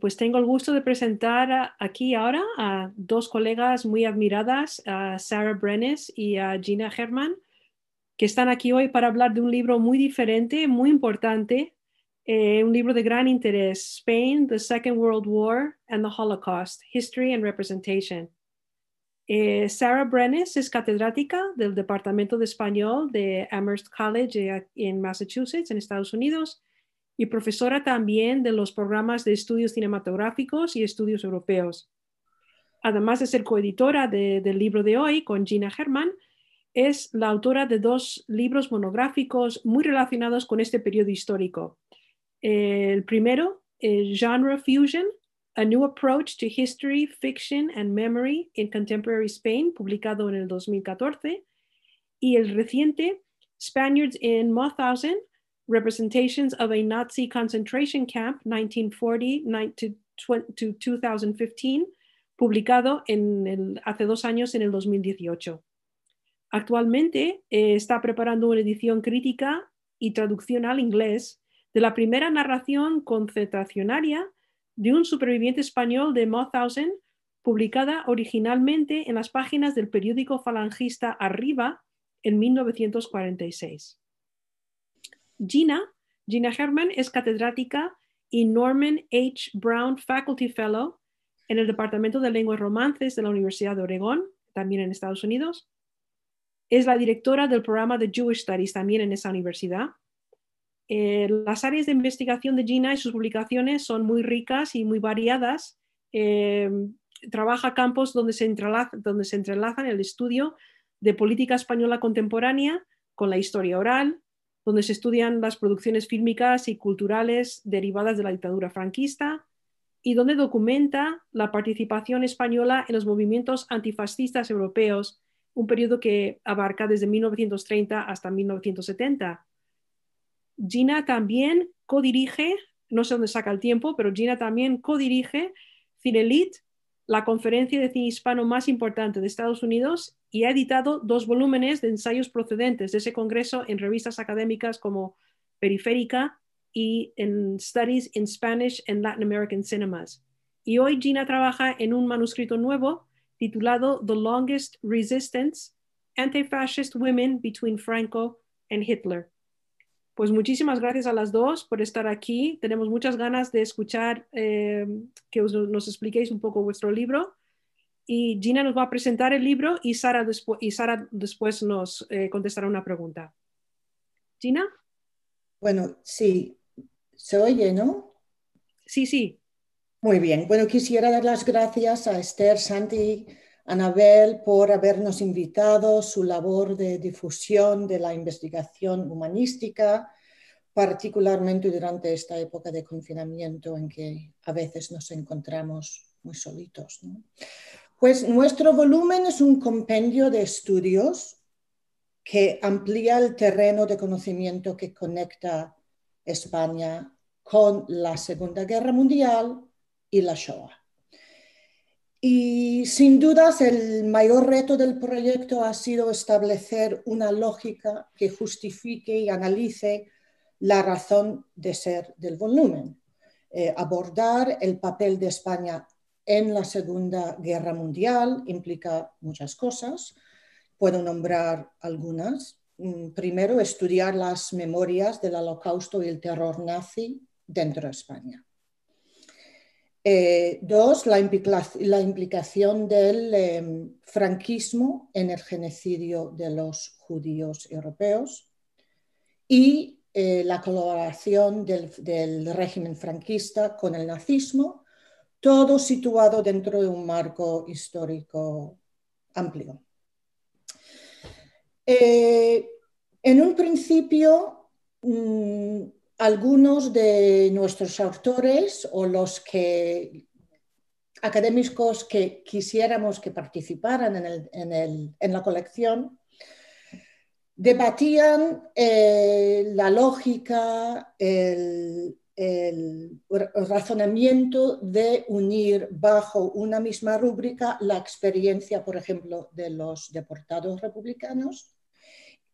Pues tengo el gusto de presentar aquí ahora a dos colegas muy admiradas, a Sarah Brennes y a Gina Herman, que están aquí hoy para hablar de un libro muy diferente, muy importante, eh, un libro de gran interés, Spain, the Second World War and the Holocaust, History and Representation. Eh, Sarah Brennes es catedrática del Departamento de Español de Amherst College en Massachusetts, en Estados Unidos, y profesora también de los programas de estudios cinematográficos y estudios europeos. Además de ser coeditora del libro de hoy con Gina Herman, es la autora de dos libros monográficos muy relacionados con este periodo histórico. El primero, Genre Fusion, A New Approach to History, Fiction and Memory in Contemporary Spain, publicado en el 2014, y el reciente, Spaniards in Mauthausen, representations of a Nazi concentration camp 1940 to, 2015, publicado hace dos años en el 2018. Actualmente eh, está preparando una edición crítica y traducción al inglés de la primera narración concentracionaria de un superviviente español de Mauthausen, publicada originalmente en las páginas del periódico falangista Arriba en 1946. Gina, Gina Herman es catedrática y Norman H. Brown Faculty Fellow en el Departamento de Lenguas Romances de la Universidad de Oregón, también en Estados Unidos. Es la directora del programa de Jewish Studies también en esa universidad. Eh, las áreas de investigación de Gina y sus publicaciones son muy ricas y muy variadas. Eh, trabaja campos donde se, entrelaza, donde se entrelazan el estudio de política española contemporánea con la historia oral, donde se estudian las producciones fílmicas y culturales derivadas de la dictadura franquista y donde documenta la participación española en los movimientos antifascistas europeos, un periodo que abarca desde 1930 hasta 1970. Gina también codirige, no sé dónde saca el tiempo, pero Gina también codirige Cinelit, la conferencia de cine hispano más importante de Estados Unidos y ha editado dos volúmenes de ensayos procedentes de ese congreso en revistas académicas como Periférica y en Studies in Spanish and Latin American Cinemas. Y hoy Gina trabaja en un manuscrito nuevo titulado The Longest Resistance, Anti-Fascist Women Between Franco and Hitler. Pues muchísimas gracias a las dos por estar aquí. Tenemos muchas ganas de escuchar eh, que nos expliquéis un poco vuestro libro. Y Gina nos va a presentar el libro y Sara, y Sara después nos eh, contestará una pregunta. Gina. Bueno, sí, se oye, ¿no? Sí, sí. Muy bien. Bueno, quisiera dar las gracias a Esther, Santi, Anabel por habernos invitado, su labor de difusión de la investigación humanística, particularmente durante esta época de confinamiento en que a veces nos encontramos muy solitos. Pues nuestro volumen es un compendio de estudios que amplía el terreno de conocimiento que conecta España con la Segunda Guerra Mundial y la Shoah. Y sin dudas el mayor reto del proyecto ha sido establecer una lógica que justifique y analice la razón de ser del volumen, eh, abordar el papel de España en la Segunda Guerra Mundial implica muchas cosas. Puedo nombrar algunas. Mm, primero, estudiar las memorias del holocausto y el terror nazi dentro de España. Eh, dos, la, implicación del em, franquismo en el genocidio de los judíos europeos y eh, la colaboración del, régimen franquista con el nazismo, todo situado dentro de un marco histórico amplio. Eh, en un principio, mm, algunos de nuestros autores o los que académicos que quisiéramos que participaran en, la colección debatían eh, la lógica, el, razonamiento de unir bajo una misma rúbrica la experiencia, por ejemplo, de los deportados republicanos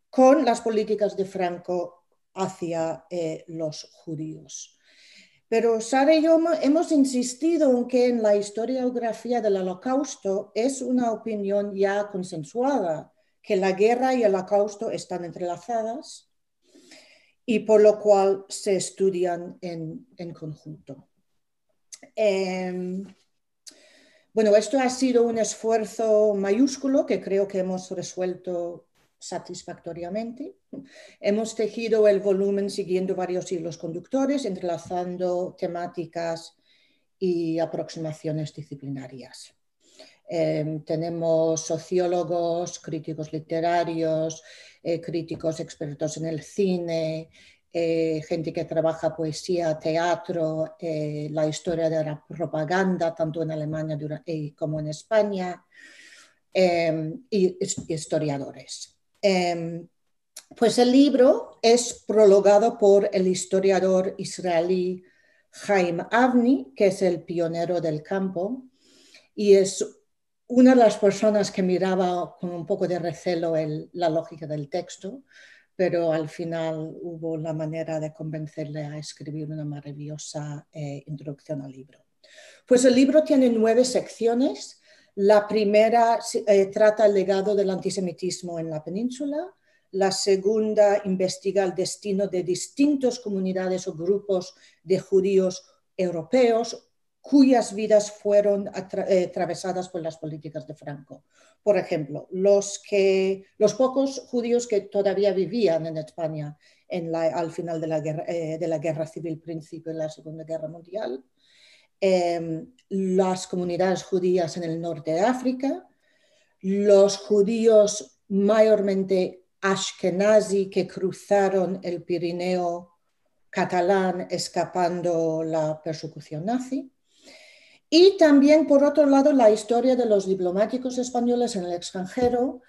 con las políticas de Franco hacia eh, los judíos. Pero Sara y yo hemos insistido en que en la historiografía del holocausto es una opinión ya consensuada, que la guerra y el holocausto están entrelazadas y por lo cual se estudian en, conjunto. Em, bueno, esto ha sido un esfuerzo mayúsculo que creo que hemos resuelto satisfactoriamente. Hemos tejido el volumen siguiendo varios hilos conductores, entrelazando temáticas y aproximaciones disciplinarias. Em, tenemos sociólogos, críticos literarios, eh, críticos expertos en el cine, eh, gente que trabaja poesía, teatro, eh, la historia de la propaganda, tanto en Alemania como en España, em, y historiadores. Em, pues el libro es prologado por el historiador israelí Chaim Avni, que es el pionero del campo, y es una de las personas que miraba con un poco de recelo la lógica del texto, pero al final hubo la manera de convencerle a escribir una maravillosa eh, introducción al libro. Pues el libro tiene nueve secciones la primera eh, trata el legado del antisemitismo en la península. La segunda investiga el destino de distintas comunidades o grupos de judíos europeos cuyas vidas fueron eh, atravesadas por las políticas de Franco. Por ejemplo, los, que, los pocos judíos que todavía vivían en España al final de la, guerra, eh, de la guerra civil, principio de la Segunda Guerra Mundial, Em, las comunidades judías en el norte de África, los judíos mayormente ashkenazi que cruzaron el Pirineo catalán escapando la persecución nazi. Y también, por otro lado, la historia de los diplomáticos españoles en el extranjero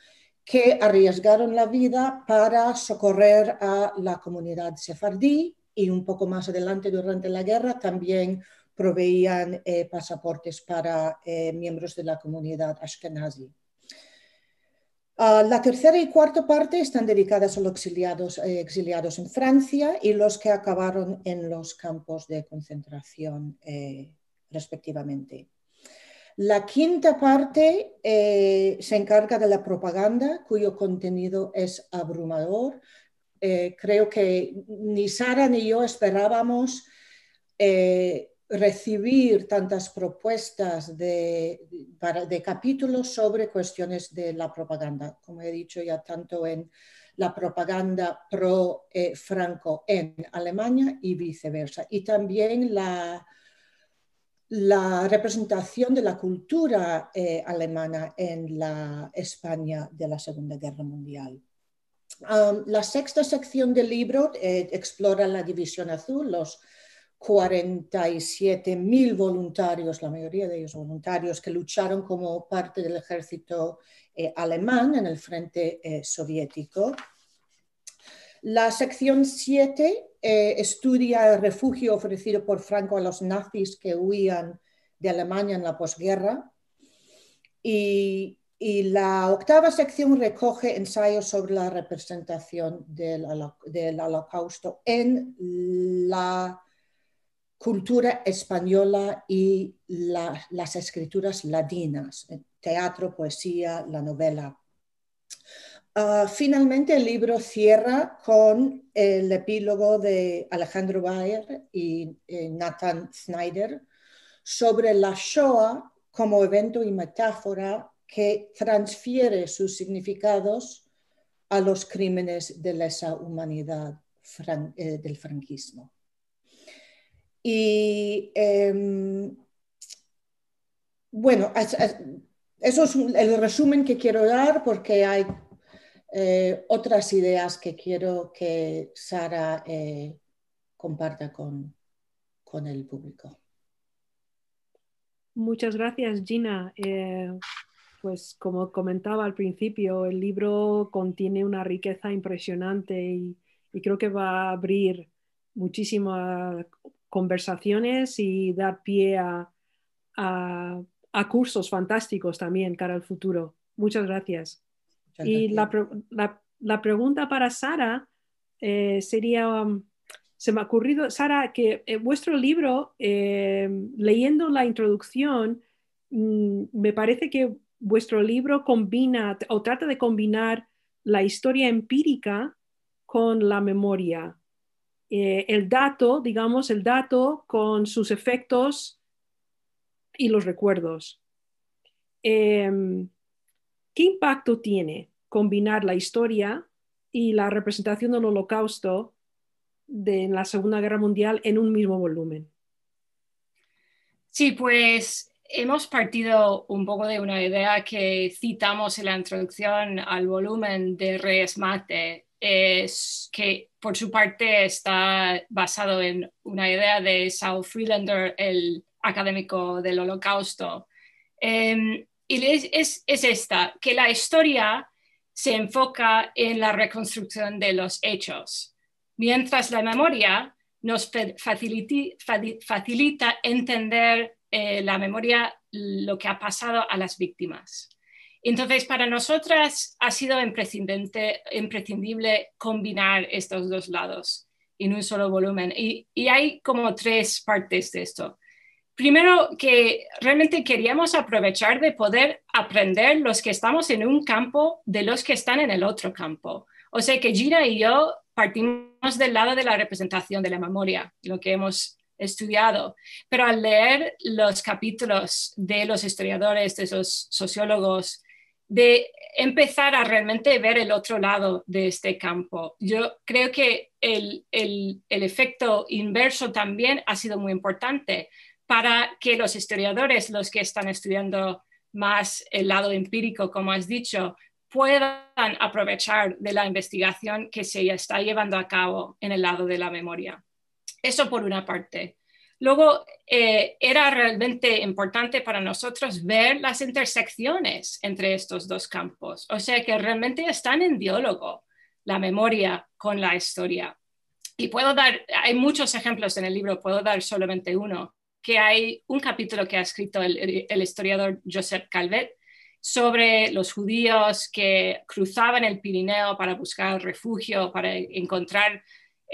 que arriesgaron la vida para socorrer a la comunidad sefardí y un poco más adelante durante la guerra también proveían eh, pasaportes para eh, miembros de la comunidad ashkenazi. Ah, la tercera y cuarta parte están dedicadas a los exiliados, eh, exiliados en Francia y los que acabaron en los campos de concentración respectivamente. La quinta parte se encarga de la propaganda, cuyo contenido es abrumador. creo que ni Sara ni yo esperábamos recibir tantas propuestas de, de, capítulos sobre cuestiones de la propaganda, como he dicho ya tanto en la propaganda pro-Franco en Alemania y viceversa, y también la, la representación de la cultura eh, alemana en la España de la Segunda Guerra Mundial. Um, la sexta sección del libro eh, explora la División Azul, los 47.000 voluntarios, la mayoría de ellos voluntarios, que lucharon como parte del ejército eh, alemán en el frente eh, soviético. La sección 7 eh, estudia el refugio ofrecido por Franco a los nazis que huían de Alemania en la posguerra. Y, y la octava sección recoge ensayos sobre la representación del, del holocausto en la cultura española y las escrituras latinas, eh, teatro, poesía, la novela. Ah, finalmente el libro cierra con el epílogo de Alejandro Bayer y eh, Nathan Snyder sobre la Shoah como evento y metáfora que transfiere sus significados a los crímenes de lesa humanidad eh, del franquismo. Y em, bueno, eso es el resumen que quiero dar porque hay eh, otras ideas que quiero que Sara eh, comparta con, con, el público. Muchas gracias, Gina. Eh, pues como comentaba al principio, el libro contiene una riqueza impresionante y, y creo que va a abrir muchísima conversaciones y dar pie a, cursos fantásticos también cara al futuro. Muchas gracias. y La, pregunta para Sara eh, sería, um, se me ha ocurrido, Sara, que eh, vuestro libro, eh, leyendo la introducción, mm, me parece que vuestro libro combina o trata de combinar la historia empírica con la memoria. Eh, el dato, digamos, el dato con sus efectos y los recuerdos. Em, ¿Qué impacto tiene combinar la historia y la representación del holocausto de la Segunda Guerra Mundial en un mismo volumen? Sí, pues hemos partido un poco de una idea que citamos en la introducción al volumen de Reyes Mate, es que por su parte está basado en una idea de Saul Freelander, el académico del holocausto. Em, y es, es, esta, que la historia se enfoca en la reconstrucción de los hechos, mientras la memoria nos facilita entender eh, la memoria lo que ha pasado a las víctimas. Entonces, para nosotras ha sido imprescindible, combinar estos dos lados en un solo volumen. Y, y, hay como tres partes de esto. Primero, que realmente queríamos aprovechar de poder aprender los que estamos en un campo de los que están en el otro campo. O sea que Gina y yo partimos del lado de la representación de la memoria, lo que hemos estudiado, pero al leer los capítulos de los historiadores, de esos sociólogos, de empezar a realmente ver el otro lado de este campo. Yo creo que el, el, el efecto inverso también ha sido muy importante para que los historiadores, los que están estudiando más el lado empírico, como has dicho, puedan aprovechar de la investigación que se está llevando a cabo en el lado de la memoria. Eso por una parte. Luego, eh, era realmente importante para nosotros ver las intersecciones entre estos dos campos, o sea que realmente están en diálogo la memoria con la historia. Y puedo dar, hay muchos ejemplos en el libro, puedo dar solamente uno, que hay un capítulo que ha escrito el, historiador Joseph Calvet sobre los judíos que cruzaban el Pirineo para buscar refugio, para encontrar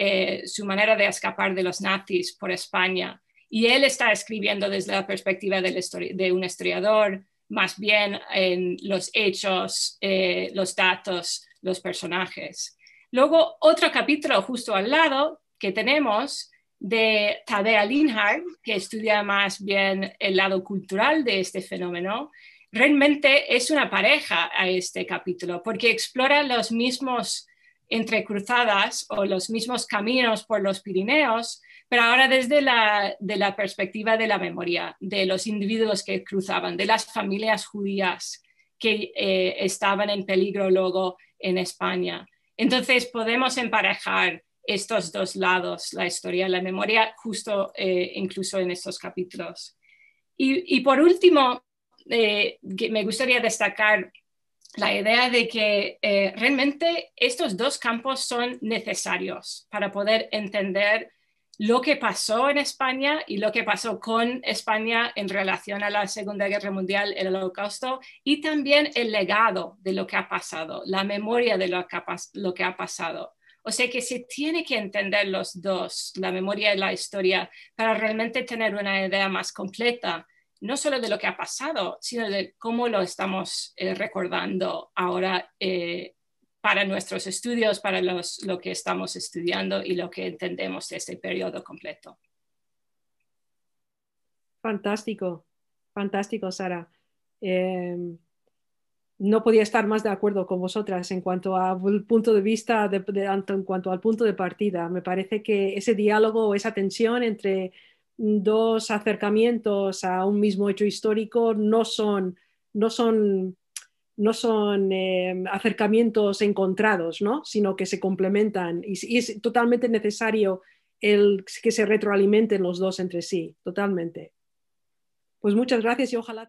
eh, su manera de escapar de los nazis por España. Y él está escribiendo desde la perspectiva de un historiador, más bien en los hechos, eh, los datos, los personajes. Luego, otro capítulo justo al lado que tenemos de Tadea Linhart, que estudia más bien el lado cultural de este fenómeno, realmente es una pareja a este capítulo, porque explora los mismos entrecruzadas o los mismos caminos por los Pirineos, pero ahora desde la, de la perspectiva de la memoria, de los individuos que cruzaban, de las familias judías que eh, estaban en peligro luego en España. Entonces podemos emparejar estos dos lados, la historia y la memoria, justo eh, incluso en estos capítulos. Y, por último, eh, me gustaría destacar la idea de que eh, realmente estos dos campos son necesarios para poder entender lo que pasó en España y lo que pasó con España en relación a la Segunda Guerra Mundial, el Holocausto, y también el legado de lo que ha pasado, la memoria de lo que ha, lo que ha pasado. O sea que se tiene que entender los dos, la memoria y la historia, para realmente tener una idea más completa no solo de lo que ha pasado, sino de cómo lo estamos eh, recordando ahora eh, para nuestros estudios, para los, lo que estamos estudiando y lo que entendemos de este periodo completo. Fantástico, fantástico, Sara. Em, no podía estar más de acuerdo con vosotras en cuanto al punto de vista, de, en cuanto al punto de partida. Me parece que ese diálogo, esa tensión entre dos acercamientos a un mismo hecho histórico no son, no son, no son eh, acercamientos encontrados, ¿no? sino que se complementan y, es totalmente necesario el, que se retroalimenten los dos entre sí, totalmente. Pues muchas gracias y ojalá.